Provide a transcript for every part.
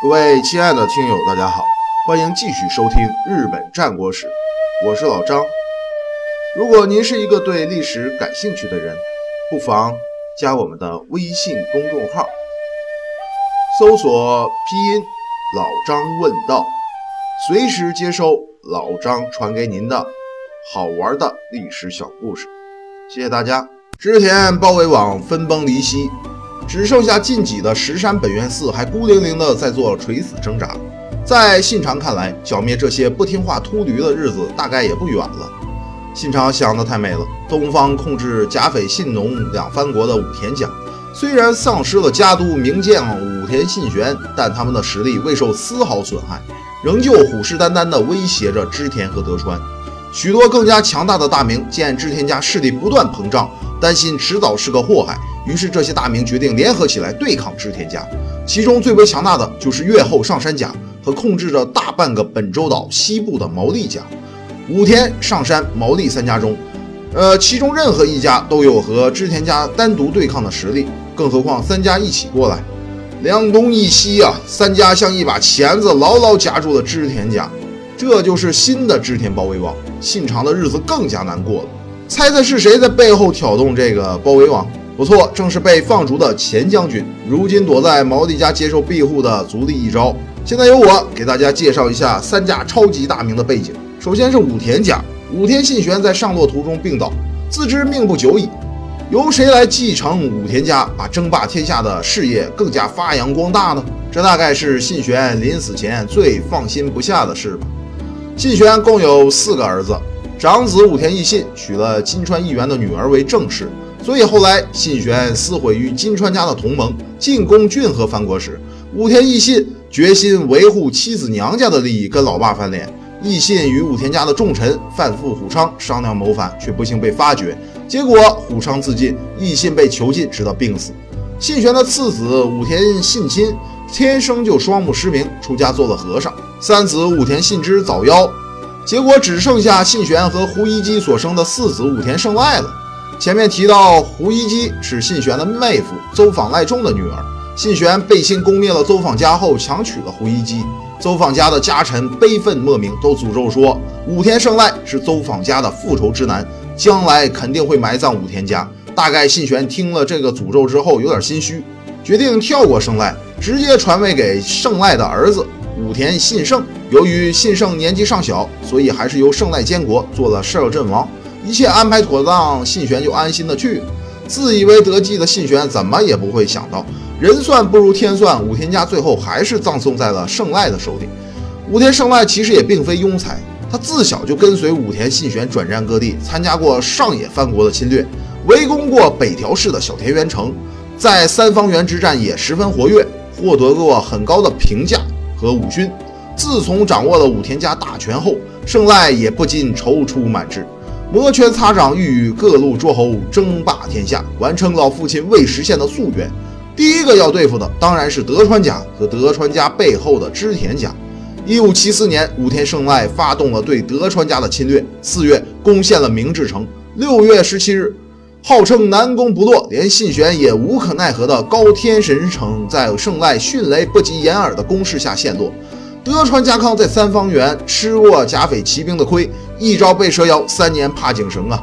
各位亲爱的听友，大家好，欢迎继续收听《日本战国史》，我是老张。如果您是一个对历史感兴趣的人，不妨加我们的微信公众号，搜索拼音“老张问道”，随时接收老张传给您的好玩的历史小故事。谢谢大家！织田包围网分崩离析。只剩下晋几的石山本愿寺还孤零零的在做垂死挣扎。在信长看来，剿灭这些不听话秃驴的日子大概也不远了。信长想的太美了，东方控制甲斐信浓两藩国的武田家，虽然丧失了家督名将武田信玄，但他们的实力未受丝毫损害，仍旧虎视眈眈地威胁着织田和德川。许多更加强大的大名见织田家势力不断膨胀，担心迟早是个祸害。于是，这些大名决定联合起来对抗织田家。其中最为强大的就是越后上杉家和控制着大半个本州岛西部的毛利家。武田、上杉、毛利三家中，呃，其中任何一家都有和织田家单独对抗的实力，更何况三家一起过来，两东一西啊，三家像一把钳子，牢牢夹住了织田家。这就是新的织田包围网，信长的日子更加难过了。猜猜是谁在背后挑动这个包围网？不错，正是被放逐的前将军，如今躲在毛利家接受庇护的足利义昭。现在由我给大家介绍一下三家超级大名的背景。首先是武田家，武田信玄在上洛途中病倒，自知命不久矣，由谁来继承武田家，把争霸天下的事业更加发扬光大呢？这大概是信玄临死前最放心不下的事吧。信玄共有四个儿子，长子武田义信娶了金川议员的女儿为正室。所以后来信玄撕毁与金川家的同盟，进攻骏河藩国时，武田义信决心维护妻子娘家的利益，跟老爸翻脸。义信与武田家的重臣范富虎昌商量谋反，却不幸被发觉。结果虎昌自尽，义信被囚禁，直到病死。信玄的次子武田信亲天生就双目失明，出家做了和尚。三子武田信之早夭，结果只剩下信玄和胡一基所生的四子武田胜赖了。前面提到，胡一基是信玄的妹夫邹访赖仲的女儿。信玄背信攻灭了邹访家后，强娶了胡一基。邹访家的家臣悲愤莫名，都诅咒说武田胜赖是邹访家的复仇之男，将来肯定会埋葬武田家。大概信玄听了这个诅咒之后，有点心虚，决定跳过胜赖，直接传位给胜赖的儿子武田信胜。由于信胜年纪尚小，所以还是由胜赖监国，做了摄政王。一切安排妥当，信玄就安心的去。自以为得计的信玄，怎么也不会想到，人算不如天算，武田家最后还是葬送在了胜赖的手里。武田胜赖其实也并非庸才，他自小就跟随武田信玄转战各地，参加过上野藩国的侵略，围攻过北条氏的小田园城，在三方原之战也十分活跃，获得过很高的评价和武勋。自从掌握了武田家大权后，胜赖也不禁踌躇满志。摩拳擦掌，欲与各路诸侯争霸天下，完成老父亲未实现的夙愿。第一个要对付的当然是德川家和德川家背后的织田家。一五七四年，武田胜赖发动了对德川家的侵略。四月，攻陷了明治城。六月十七日，号称南攻不落，连信玄也无可奈何的高天神城，在胜赖迅雷不及掩耳的攻势下陷落。德川家康在三方原吃过甲斐骑兵的亏，一朝被蛇咬，三年怕井绳啊！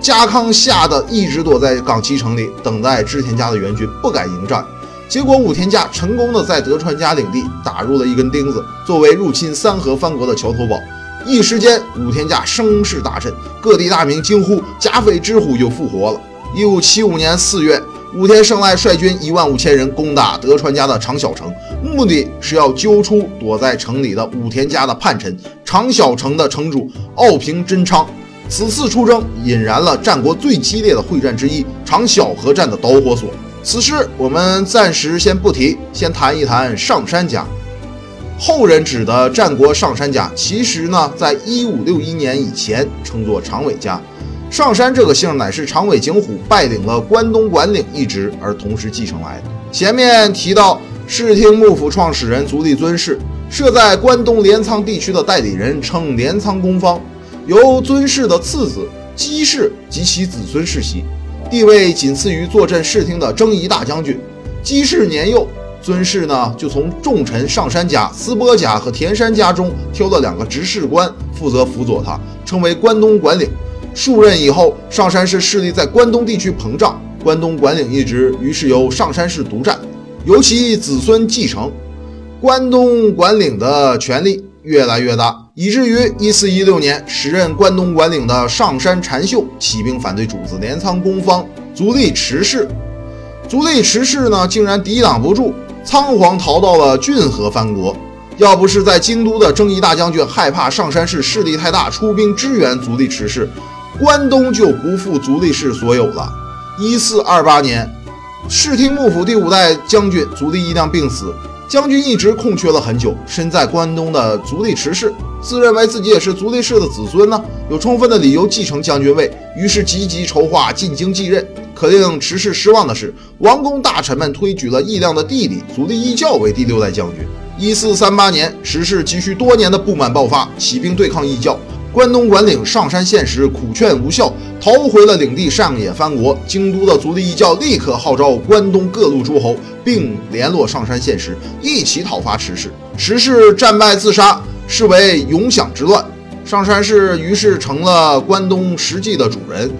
家康吓得一直躲在冈崎城里，等待织田家的援军，不敢迎战。结果武田家成功的在德川家领地打入了一根钉子，作为入侵三河藩国的桥头堡。一时间，武田家声势大振，各地大名惊呼：甲斐之虎又复活了！一五七五年四月。武田胜赖率军一万五千人攻打德川家的长小城，目的是要揪出躲在城里的武田家的叛臣长小城的城主奥平真昌。此次出征引燃了战国最激烈的会战之一——长小河战的导火索。此事我们暂时先不提，先谈一谈上杉家。后人指的战国上杉家，其实呢，在一五六一年以前称作长尾家。上山这个姓乃是长尾景虎拜领了关东管领一职而同时继承来的。前面提到室町幕府创始人足利尊氏设在关东镰仓地区的代理人称镰仓公方，由尊氏的次子姬氏及其子孙世袭，地位仅次于坐镇室町的征夷大将军。姬氏年幼，尊氏呢就从重臣上山家、思波家和田山家中挑了两个执事官，负责辅佐他，称为关东管领。数任以后，上山氏势力在关东地区膨胀，关东管领一职于是由上山氏独占，由其子孙继承。关东管领的权力越来越大，以至于一四一六年，时任关东管领的上山禅秀起兵反对主子镰仓公方足利持氏。足利持氏呢，竟然抵挡不住，仓皇逃到了骏河藩国。要不是在京都的征夷大将军害怕上山氏势力太大，出兵支援足利持氏，关东就不复足利氏所有了。一四二八年，室町幕府第五代将军足利义亮病死。将军一直空缺了很久，身在关东的足利持氏自认为自己也是足利氏的子孙呢，有充分的理由继承将军位，于是积极筹划进京继任。可令池氏失望的是，王公大臣们推举了义亮的弟弟足利义教为第六代将军。一四三八年，池氏积蓄多年的不满爆发，起兵对抗义教。关东管领上山宪实苦劝无效，逃回了领地上野藩国。京都的足利义教立刻号召关东各路诸侯，并联络上山宪实，一起讨伐池氏。池氏战败自杀，视为永享之乱。上山氏于是成了关东实际的主人。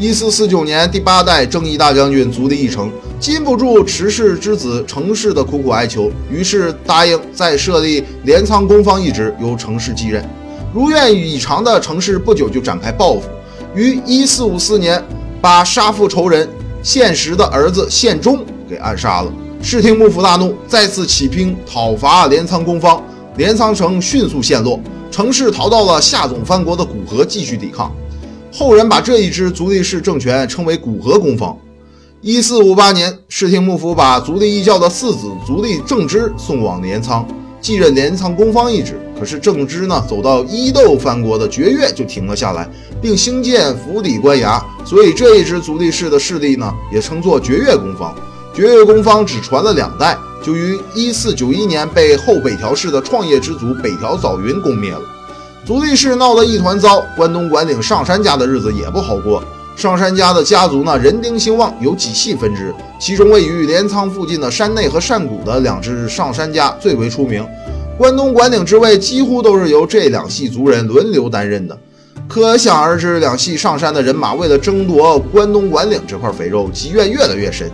一四四九年，第八代征夷大将军足利义城禁不住持氏之子程氏的苦苦哀求，于是答应再设立镰仓公方一职，由程氏继任。如愿以偿的程氏不久就展开报复，于一四五四年把杀父仇人宪实的儿子宪忠给暗杀了。室町幕府大怒，再次起兵讨伐镰仓公方，镰仓城迅速陷落，城氏逃到了下总藩国的古河继续抵抗。后人把这一支足利氏政权称为古河公方。一四五八年，室町幕府把足利义教的四子足利政之送往镰仓，继任镰仓公方一职。可是正之呢，走到伊豆藩国的绝越就停了下来，并兴建府邸官衙，所以这一支足利氏的势力呢，也称作绝越公方。绝越公方只传了两代，就于一四九一年被后北条氏的创业之祖北条早云攻灭了。足利氏闹得一团糟，关东管领上山家的日子也不好过。上山家的家族呢，人丁兴旺，有几系分支，其中位于镰仓附近的山内和山谷的两支上山家最为出名。关东管领之位几乎都是由这两系族人轮流担任的，可想而知，两系上山的人马为了争夺关东管领这块肥肉，积怨越来越深，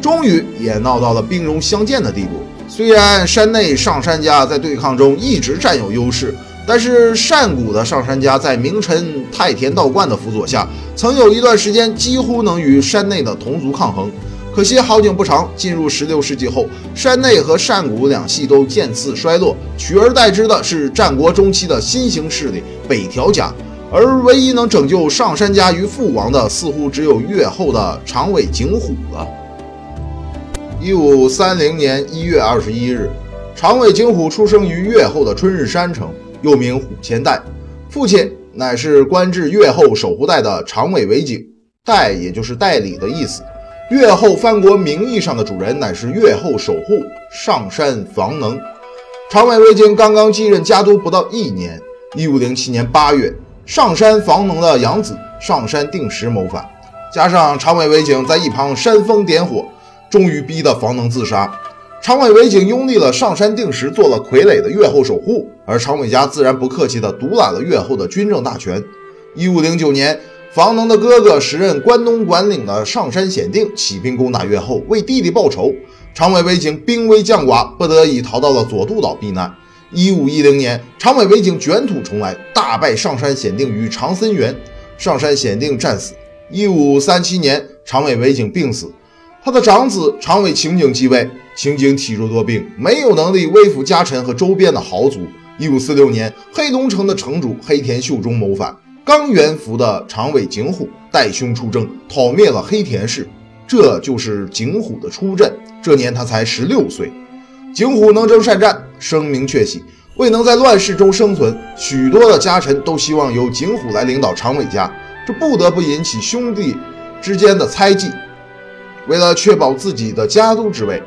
终于也闹到了兵戎相见的地步。虽然山内上山家在对抗中一直占有优势，但是善谷的上山家在名臣太田道观的辅佐下，曾有一段时间几乎能与山内的同族抗衡。可惜好景不长，进入十六世纪后，山内和善谷两系都渐次衰落，取而代之的是战国中期的新兴势力北条家，而唯一能拯救上山家于覆亡的，似乎只有越后的长尾景虎了。一五三零年一月二十一日，长尾景虎出生于越后的春日山城，又名虎千代，父亲乃是官至越后守护代的长尾为景，代也就是代理的意思。越后藩国名义上的主人乃是越后守护上山房能。长尾为景刚刚继任家督不到一年，一五零七年八月，上山房能的养子上山定时谋反，加上长尾为景在一旁煽风点火，终于逼得房能自杀。长尾为景拥立了上山定时做了傀儡的越后守护，而长尾家自然不客气地独揽了越后的军政大权。一五零九年。房能的哥哥时任关东管领的上山显定起兵攻打越后，为弟弟报仇。长尾为景兵危将寡，不得已逃到了佐渡岛避难。一五一零年，长尾为景卷土重来，大败上山显定于长森原，上山显定战死。一五三七年，长尾为景病死，他的长子长尾晴景继位。晴景体弱多病，没有能力威服家臣和周边的豪族。一五四六年，黑龙城的城主黑田秀忠谋反。刚元服的长尾景虎带兄出征，讨灭了黑田氏，这就是景虎的出阵。这年他才十六岁。景虎能征善战，声名鹊起。未能在乱世中生存，许多的家臣都希望由景虎来领导长尾家，这不得不引起兄弟之间的猜忌。为了确保自己的家督之位，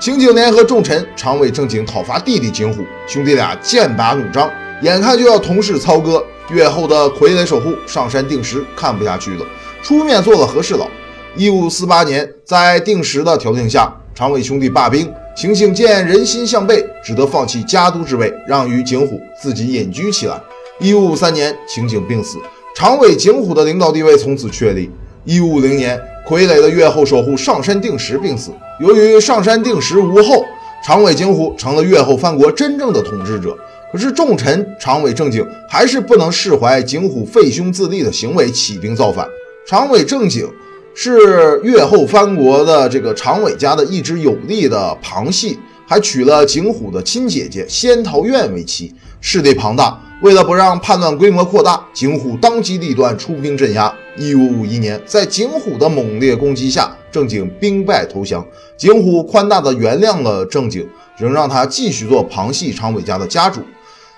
晴景联合众臣长尾正景讨伐弟弟景虎，兄弟俩剑拔弩张，眼看就要同室操戈。越后的傀儡守护上山定时看不下去了，出面做了和事佬。一五四八年，在定时的调停下，长尾兄弟罢兵，秦醒见人心向背，只得放弃家督之位，让于景虎，自己隐居起来。一五五三年，秦景病死，长尾景虎的领导地位从此确立。一五五零年，傀儡的越后守护上山定时病死，由于上山定时无后，长尾景虎成了越后藩国真正的统治者。可是重臣长尾正景还是不能释怀景虎废兄自立的行为，起兵造反。长尾正景。是越后藩国的这个长尾家的一支有力的旁系，还娶了景虎的亲姐姐仙桃院为妻，势力庞大。为了不让叛乱规模扩大，景虎当机立断出兵镇压。一五五一年，在景虎的猛烈攻击下，正景兵败投降。景虎宽大的原谅了正景，仍让他继续做旁系长尾家的家主。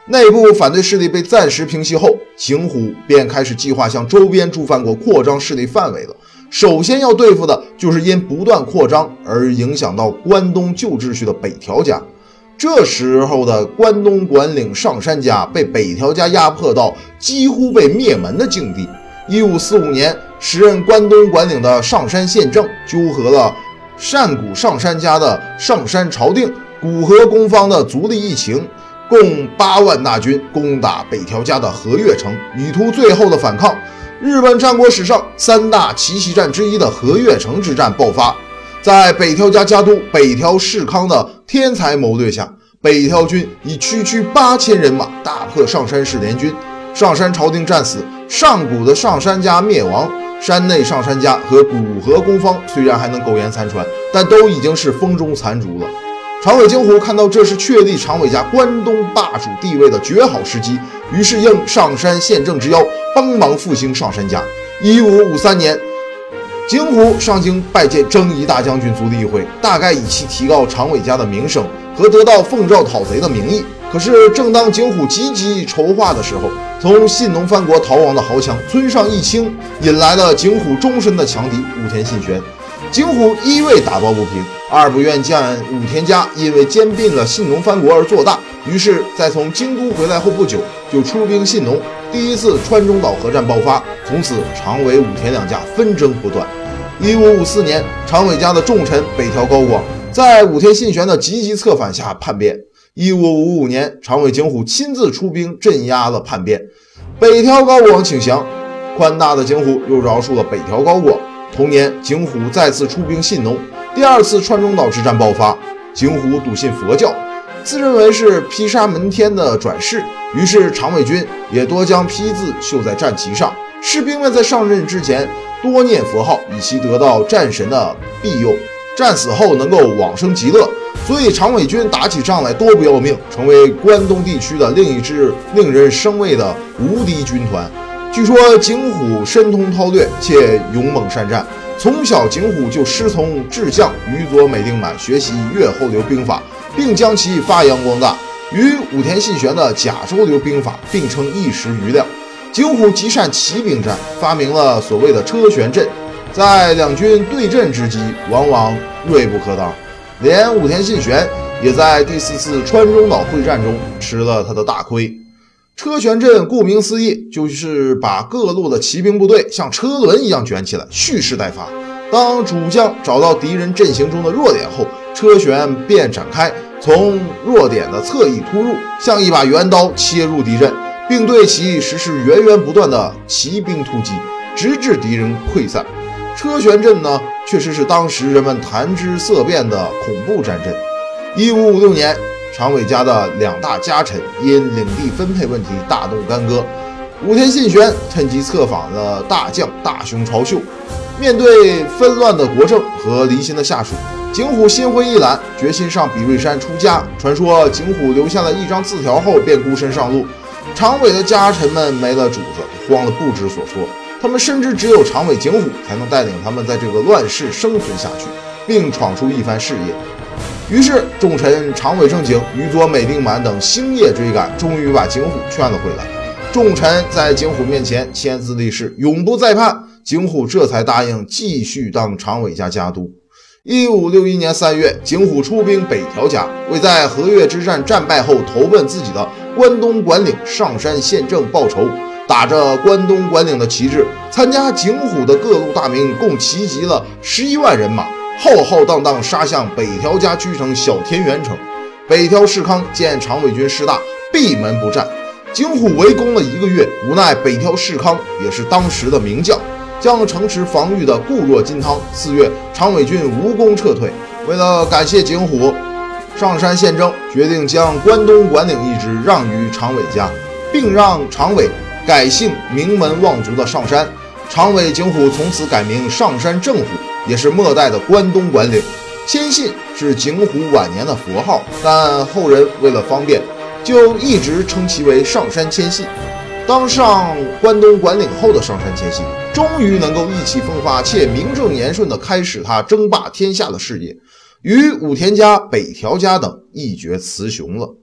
内部反对势力被暂时平息后，景虎便开始计划向周边诸藩国扩张势力范围了。首先要对付的就是因不断扩张而影响到关东旧秩序的北条家。这时候的关东管领上杉家被北条家压迫到几乎被灭门的境地。一五四五年，时任关东管领的上杉宪政纠合了善谷上杉家的上杉朝定、古河公方的足利义晴，共八万大军攻打北条家的和越城，以图最后的反抗。日本战国史上三大奇袭战之一的和越城之战爆发，在北条家家督北条氏康的天才谋略下，北条军以区区八千人马大破上山氏联军，上山朝廷战死，上古的上山家灭亡，山内上山家和古河公方虽然还能苟延残喘，但都已经是风中残烛了。长尾京虎看到这是确立长尾家关东霸主地位的绝好时机，于是应上山宪政之邀，帮忙复兴上山家。一五五三年，京虎上京拜见征夷大将军足利义辉，大概以其提高长尾家的名声和得到奉诏讨贼的名义。可是，正当京虎积极筹划的时候，从信浓藩国逃亡的豪强村上义清引来了京虎终身的强敌武田信玄。景虎一为打抱不平，二不愿见武田家因为兼并了信浓藩国而做大，于是，在从京都回来后不久，就出兵信浓。第一次川中岛合战爆发，从此长尾、武田两家纷争不断。一五五四年，长尾家的重臣北条高广在武田信玄的积极策反下叛变。一五五五年，长尾景虎亲自出兵镇压了叛变，北条高广请降，宽大的景虎又饶恕了北条高广。同年，景虎再次出兵信浓，第二次川中岛之战爆发。景虎笃信佛教，自认为是毗沙门天的转世，于是长尾军也多将毗字绣在战旗上。士兵们在上阵之前多念佛号，以期得到战神的庇佑，战死后能够往生极乐。所以长尾军打起仗来多不要命，成为关东地区的另一支令人生畏的无敌军团。据说景虎深通韬略，且勇猛善战。从小，景虎就师从智将宇佐美定满学习越后流兵法，并将其发扬光大，与武田信玄的甲州流兵法并称一时瑜亮。景虎极善骑兵战，发明了所谓的车旋阵，在两军对阵之机，往往锐不可挡。连武田信玄也在第四次川中岛会战中吃了他的大亏。车旋阵顾名思义，就是把各路的骑兵部队像车轮一样卷起来，蓄势待发。当主将找到敌人阵型中的弱点后，车旋便展开，从弱点的侧翼突入，像一把圆刀切入敌阵，并对其实施源源不断的骑兵突击，直至敌人溃散。车旋阵呢，确实是当时人们谈之色变的恐怖战阵。一五五六年。长尾家的两大家臣因领地分配问题大动干戈，武田信玄趁机策反了大将大雄朝秀。面对纷乱的国政和离心的下属，景虎心灰意懒，决心上比瑞山出家。传说景虎留下了一张字条后便孤身上路，长尾的家臣们没了主子，慌得不知所措。他们深知只有长尾景虎才能带领他们在这个乱世生存下去，并闯出一番事业。于是，重臣长尾正景、宇佐美定满等星夜追赶，终于把景虎劝了回来。重臣在景虎面前签字立誓，永不再叛。景虎这才答应继续当长尾家家督。一五六一年三月，景虎出兵北条家，为在和越之战战败后投奔自己的关东管领上山宪政报仇。打着关东管领的旗帜，参加景虎的各路大名共齐集了十一万人马。浩浩荡荡杀向北条家居城小田园城。北条氏康见长尾军势大，闭门不战。景虎围攻了一个月，无奈北条氏康也是当时的名将，将城池防御的固若金汤。四月，长尾军无功撤退。为了感谢景虎，上山献政，决定将关东管领一职让于长尾家，并让长尾改姓名门望族的上山。长尾景虎从此改名上山正虎，也是末代的关东管领。千信是景虎晚年的佛号，但后人为了方便，就一直称其为上山千信。当上关东管领后的上山千信，终于能够意气风发且名正言顺地开始他争霸天下的事业，与武田家、北条家等一决雌雄了。